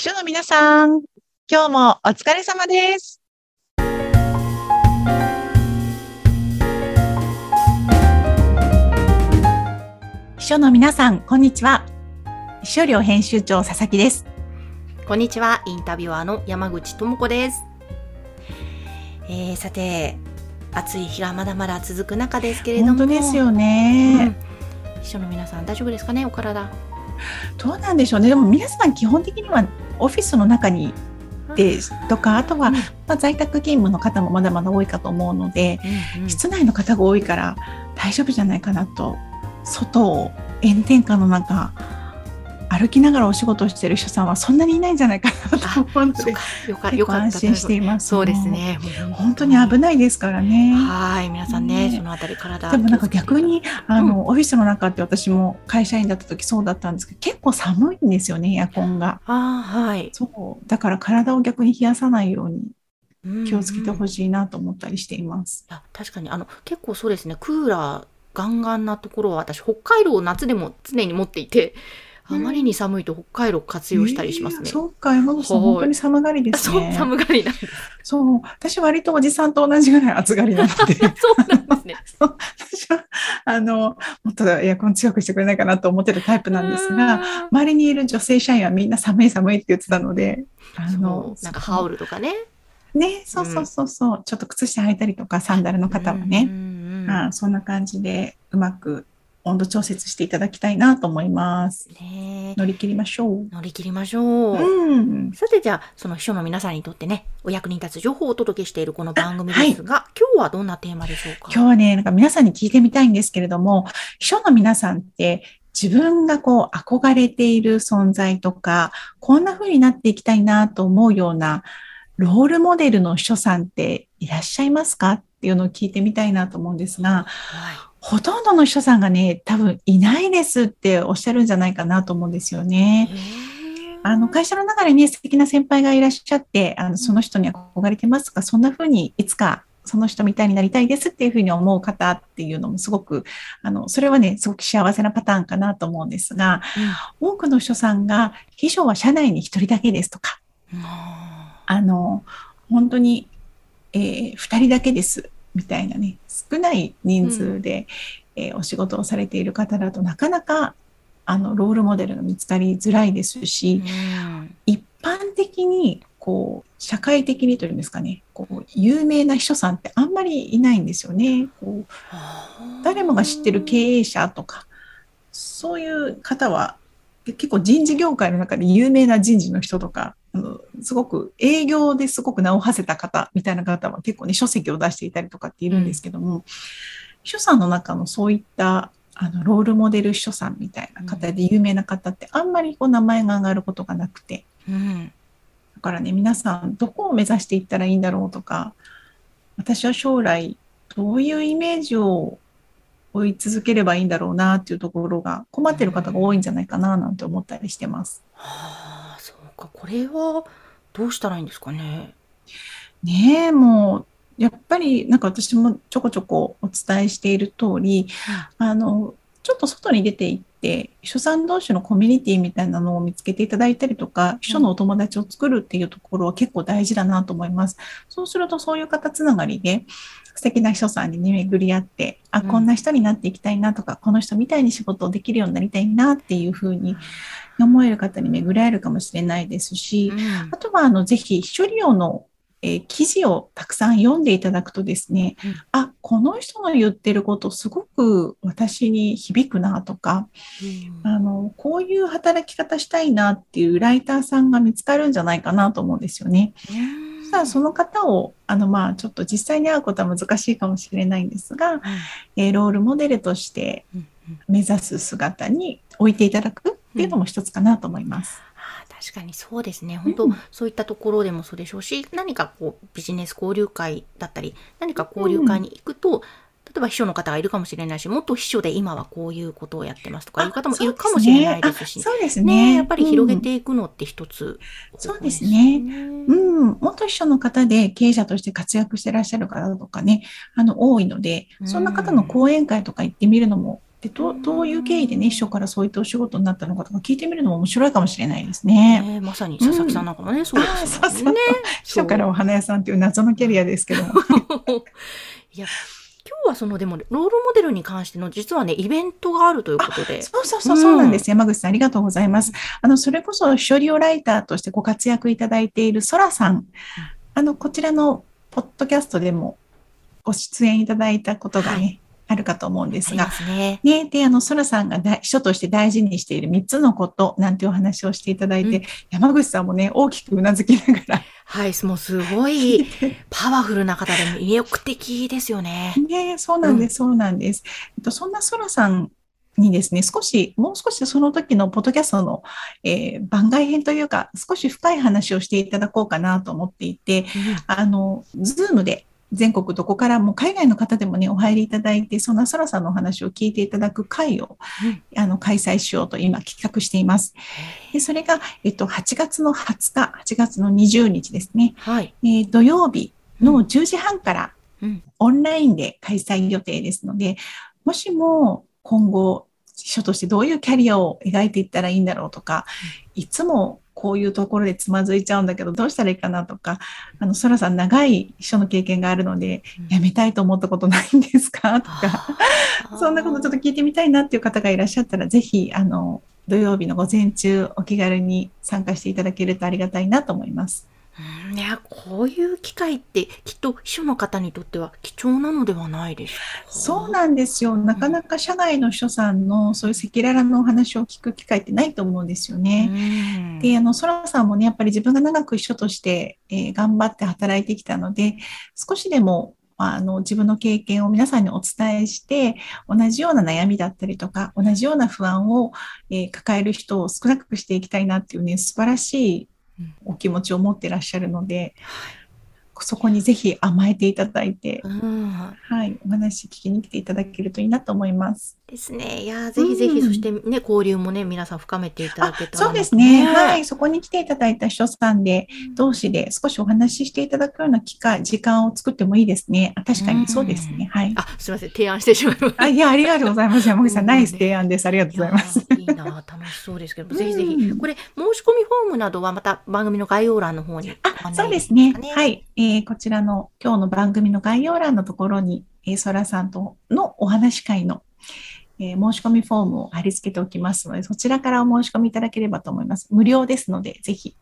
秘書の皆さん、今日もお疲れ様です。秘書の皆さん、こんにちは。秘書寮編集長佐々木です。こんにちは、インタビュアーの山口智子です。えー、さて、暑い日がまだまだ続く中ですけれども。本当ですようね。ん秘書の皆さん大丈夫ですかね、お体。どうなんでしょうね。でも皆さん基本的にはオフィスの中にですとか、あとは、うん。まあ、在宅勤務の方もまだまだ多いかと思うので、うんうん。室内の方が多いから大丈夫じゃないかなと外を炎天下の中歩きながらお仕事をしている人さんはそんなにいないんじゃないかなと思うので結構安心していますそうですね。本当に危ないですからね。はい、皆さんね、ねそのあたり体。でもなんか逆にあの、オフィスの中って私も会社員だった時そうだったんですけど結構寒いんですよねエアコンが。あーはい。そうだから体を逆に冷やさないように気をつけて。ほしいなと思ったりしています。いや確かにあの結構そうですねクーラーガンガンなところは私北海道を夏でも常に持っていてあまりに寒いと北海道活用したりしますね。えーそうか山口さんはい本当に寒がりですそうね。寒がりなんです。そう、私割とおじさんと同じぐらい暑がりなので、そうなんですね。私は、あの、もっとエアコン強くしてくれないかなと思ってるタイプなんですが、周りにいる女性社員はみんな寒い寒いって言ってたので、あそのう、なんか羽織るとかね。ね、そうそうそうそう、ちょっと靴下履いたりとか、サンダルの方はね、うんうんうんあそんな感じでうまく温度調節していただきたいなと思います。ね乗り切りましょう。乗り切りましょう。うん。さてじゃあその秘書の皆さんにとってねお役に立つ情報をお届けしているこの番組ですが、今日はどんなテーマでしょうか？今日はね、なんか皆さんに聞いてみたいんですけれども、秘書の皆さんって自分がこう憧れている存在とか、こんな風になっていきたいなと思うようなロールモデルの秘書さんっていらっしゃいますか？っていうのを聞いてみたいなと思うんですが、はほとんどの秘書さんがね、多分いないですっておっしゃるんじゃないかなと思うんですよいね。あの会社の中でね、素敵な先輩がいらっしゃって、あのその人に憧れてますが、そんな風にいつかその人みたいになりたいですっていう風に思う方っていうのもすごく、あの、それはね、すごく幸せなパターンかなと思うんですが、多くの秘書さんが、秘書は社内に一人だけですとか、うん。ああの、本当に、えー二人だけですみたいなね、少ない人数で、えーお仕事をされている方だとなかなか、あの、ロールモデルが見つかりづらいですし、ーうん。一般的にこう社会的にというんですかねこう有名な秘書さんってあんまりいないんですよね。こう誰もが知ってる経営者とかそういう方は結構人事業界の中で有名な人事の人とかあのすごく営業ですごく名を馳せた方みたいな方は結構ね書籍を出していたりとかっているんですけども、秘書さんの中のそういったあのロールモデル秘書さんみたいな方で有名な方ってあんまりこう名前が上がることがなくて。うんだからね、皆さん、どこを目指していったらいいんだろうとか、私は将来、どういうイメージを追い続ければいいんだろうなっていうところが困ってる方が多いんじゃないかななんて思ったりしてます。はあそうかこれはどうしたらいいんですかね？ねえ、もう、やっぱりなんか私もちょこちょこお伝えしている通り、あの、ちょっと外に出て行って、秘書さん同士のコミュニティみたいなのを見つけていただいたりとか、秘書のお友達を作るっていうところは結構大事だなと思います。そうするとそういう方つながりで、素敵な秘書さんにね巡り合って、あ、うん。こんな人になっていきたいなとか、この人みたいに仕事をできるようになりたいなっていうふうに思える方に巡り合えるかもしれないですし、うん。あとは、あの、ぜひ、秘書利用の、えー記事をたくさん読んでいただくとですね、うん。あ、この人の言ってることすごく私に響くなとか、あの、こういう働き方したいなっていうライターさんが見つかるんじゃないかなと思うんですよね。うん。そしたらその方を、あの、まあ、ちょっと実際に会うことは難しいかもしれないんですが、えーロールモデルとしてうんうん。目指す姿に置いていただくっていうのも一つかなと思います。確かにそうですね。本当、うんそういったところでもそうでしょうし何かこうビジネス交流会だったり何か交流会に行くと、例えば秘書の方がいるかもしれないし元秘書で今はこういうことをやってますとかいう方もいるかもしれないですしあそうですね。ね。やっぱり広げうんていくのって一つ、そうですね。うん。うん、元秘書の方で経営者として活躍してらっしゃる方とかね、あの、多いので、そんな方の講演会とか行ってみるのもでどどういう経緯でね秘書からそういったお仕事になったのかとか聞いてみるのも面白いかもしれないですね。ねまさに佐々木さんなんかもね、そうですよね。そうそう。秘書からお花屋さんっていう謎のキャリアですけども。いや今日はそのでもロールモデルに関しての実はねイベントがあるということで。そうそうそうそうなんです、山口さんありがとうございます。あのそれこそ処理オライターとしてご活躍いただいているソラさん、あのこちらのポッドキャストでもご出演いただいたことがね、はいあるかと思うんですが、ね、ね、で、あの、ソラさんが秘書として大事にしている3つのことなんてお話をしていただいて、うん、山口さんもね、大きくうなずきながら。はい、もうすごい パワフルな方で魅力的ですよね。ね、そうなんです、うん、そうなんです。えっと、そんなソラさんにですね、少し、もう少しその時のポッドキャストの、えー、番外編というか、少し深い話をしていただこうかなと思っていて、うん、あの、ズームで全国どこからも海外の方でもね、お入りいただいて、そんなそらさんのお話を聞いていただく会を、うん、あの開催しようと今企画しています。でそれが、えっと、8月の20日、8月の20日ですね。はい、えー、土曜日の10時半から、オンラインで開催予定ですので、もしも今後、秘書としてどういうキャリアを描いていったらいいんだろうとか、いつもこういうところでつまずいちゃうんだけど、どうしたらいいかなとか、あの、そらさん長い秘書の経験があるので、辞めたいと思ったことないんですか？とか、そんなことちょっと聞いてみたいなっていう方がいらっしゃったら、ぜひ、あの、土曜日の午前中、お気軽に参加していただけるとありがたいなと思います。いや、こういう機会ってきっと秘書の方にとっては貴重なのではないですか。そうなんですよ。なかなか社外の秘書さんのそういう赤裸々のお話を聞く機会ってないと思うんですよね。で、あの、ソラさんもね、やっぱり自分が長く秘書として、えー、頑張って働いてきたので、少しでもあの自分の経験を皆さんにお伝えして、同じような悩みだったりとか、同じような不安を、えー、抱える人を少なくしていきたいなっていうね、素晴らしいお気持ちを持ってらっしゃるので、そこにぜひ甘えていただいて、うん、はい、お話聞きに来ていただけるといいなと思います。ですね。いやぜひぜひ、うん、そしてね、交流もね、皆さん深めていただけたら、そうですね。はい。そこに来ていただいた秘書さんで、同士で少しお話ししていただくような機会、時間を作ってもいいですね。あ確かにそうですね。はい。あ、すみません。提案してしまいました。あ、いや、ありがとうございます。山口さん、ナイス提案です。ありがとうございます。いいな、楽しそうですけど、ぜひぜひ、これ、申し込みフォームなどはまた番組の概要欄の方に、あ、そうですね。はい。えー、こちらの今日の番組の概要欄のところに、えー、そらさんとのお話会のえー、申し込みフォームを貼り付けておきますので、そちらからお申し込みいただければと思います。無料ですので、ぜひ。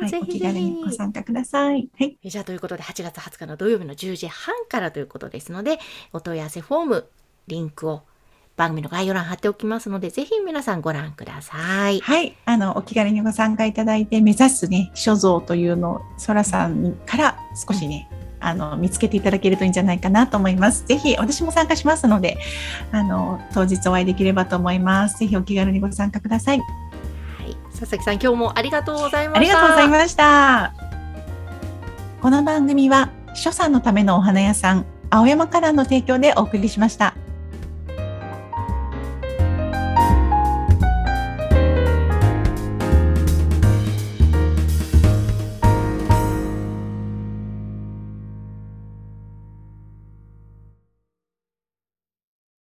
はい、お気軽にご参加ください。はい。じゃあ、ということで、8月20日の土曜日の10時半からということですので、お問い合わせフォーム、リンクを番組の概要欄貼っておきますので、ぜひ皆さんご覧ください。はい。あの、お気軽にご参加いただいて、目指すね、所蔵というのを、そらさんから少しね、あの見つけていただけるといいんじゃないかなと思います。ぜひ私も参加しますので、あの当日お会いできればと思います。ぜひお気軽にご参加ください。はい、佐々木さん今日もありがとうございました。ありがとうございました。この番組は秘書さんのためのお花屋さん青山からの提供でお送りしました。